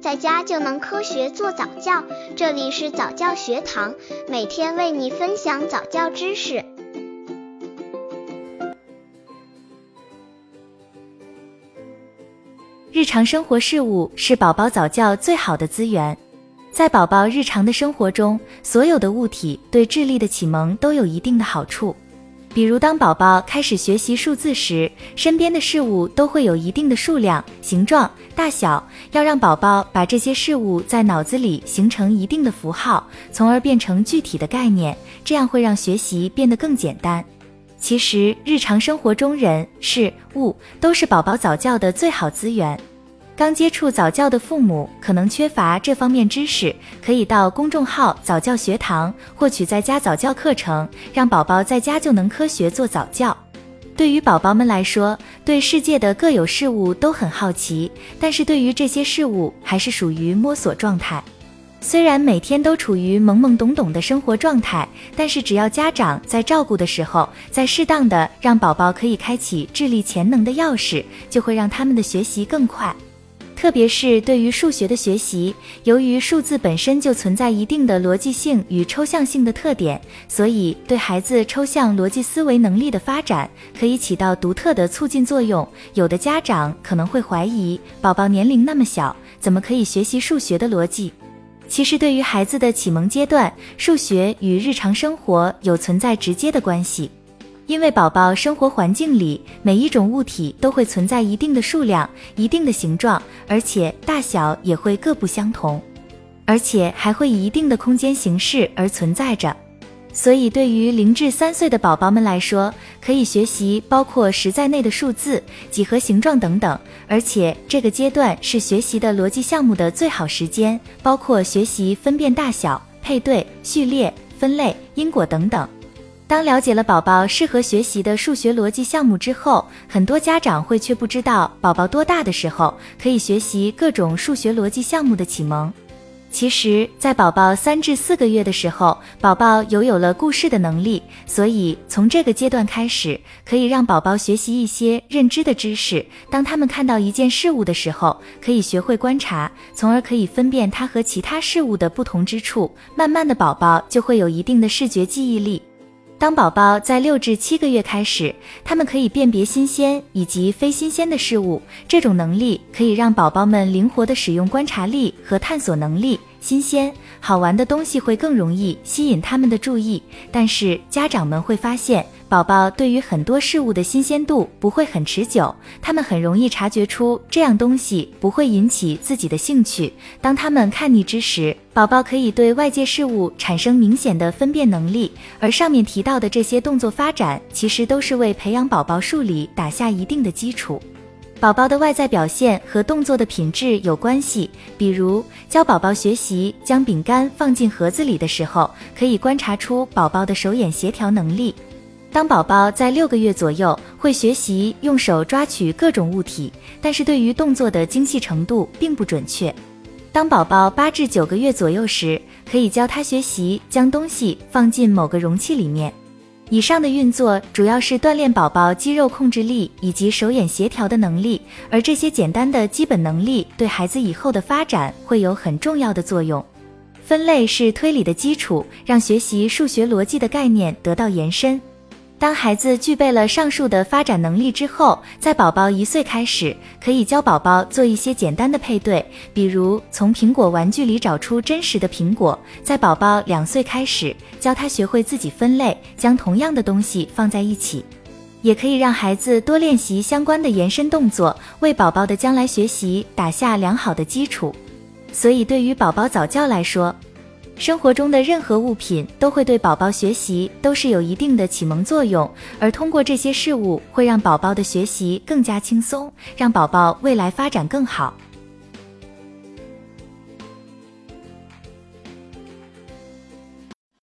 在家就能科学做早教。这里是早教学堂，每天为你分享早教知识。日常生活事务是宝宝早教最好的资源。在宝宝日常的生活中，所有的物体对智力的启蒙都有一定的好处。比如，当宝宝开始学习数字时，身边的事物都会有一定的数量、形状、大小，要让宝宝把这些事物在脑子里形成一定的符号，从而变成具体的概念，这样会让学习变得更简单。其实，日常生活中人事物都是宝宝早教的最好资源。刚接触早教的父母可能缺乏这方面知识，可以到公众号早教学堂获取在家早教课程，让宝宝在家就能科学做早教。对于宝宝们来说，对世界的各有事物都很好奇，但是对于这些事物还是属于摸索状态。虽然每天都处于懵懵懂懂的生活状态，但是只要家长在照顾的时候，在适当的让宝宝可以开启智力潜能的钥匙，就会让他们的学习更快。特别是对于数学的学习，由于数字本身就存在一定的逻辑性与抽象性的特点，所以对孩子抽象逻辑思维能力的发展可以起到独特的促进作用。有的家长可能会怀疑，宝宝年龄那么小，怎么可以学习数学的逻辑？其实，对于孩子的启蒙阶段，数学与日常生活有存在直接的关系。因为宝宝生活环境里每一种物体都会存在一定的数量、一定的形状，而且大小也会各不相同，而且还会以一定的空间形式而存在着。所以，对于零至三岁的宝宝们来说，可以学习包括十在内的数字、几何形状等等，而且这个阶段是学习的逻辑项目的最好时间，包括学习分辨大小、配对、序列、分类、因果等等。当了解了宝宝适合学习的数学逻辑项目之后，很多家长会却不知道宝宝多大的时候可以学习各种数学逻辑项目的启蒙。其实，在宝宝三至四个月的时候，宝宝有有了故事的能力，所以从这个阶段开始，可以让宝宝学习一些认知的知识。当他们看到一件事物的时候，可以学会观察，从而可以分辨它和其他事物的不同之处。慢慢的，宝宝就会有一定的视觉记忆力。当宝宝在六至七个月开始，他们可以辨别新鲜以及非新鲜的事物，这种能力可以让宝宝们灵活的使用观察力和探索能力。新鲜好玩的东西会更容易吸引他们的注意，但是家长们会发现，宝宝对于很多事物的新鲜度不会很持久，他们很容易察觉出这样东西不会引起自己的兴趣。当他们看腻之时，宝宝可以对外界事物产生明显的分辨能力。而上面提到的这些动作发展，其实都是为培养宝宝数理打下一定的基础。宝宝的外在表现和动作的品质有关系，比如教宝宝学习将饼干放进盒子里的时候，可以观察出宝宝的手眼协调能力。当宝宝在六个月左右，会学习用手抓取各种物体，但是对于动作的精细程度并不准确。当宝宝八至九个月左右时，可以教他学习将东西放进某个容器里面。以上的运作主要是锻炼宝宝肌肉控制力以及手眼协调的能力，而这些简单的基本能力对孩子以后的发展会有很重要的作用。分类是推理的基础，让学习数学逻辑的概念得到延伸。当孩子具备了上述的发展能力之后，在宝宝一岁开始，可以教宝宝做一些简单的配对，比如从苹果玩具里找出真实的苹果。在宝宝两岁开始，教他学会自己分类，将同样的东西放在一起，也可以让孩子多练习相关的延伸动作，为宝宝的将来学习打下良好的基础。所以，对于宝宝早教来说，生活中的任何物品都会对宝宝学习都是有一定的启蒙作用，而通过这些事物会让宝宝的学习更加轻松，让宝宝未来发展更好。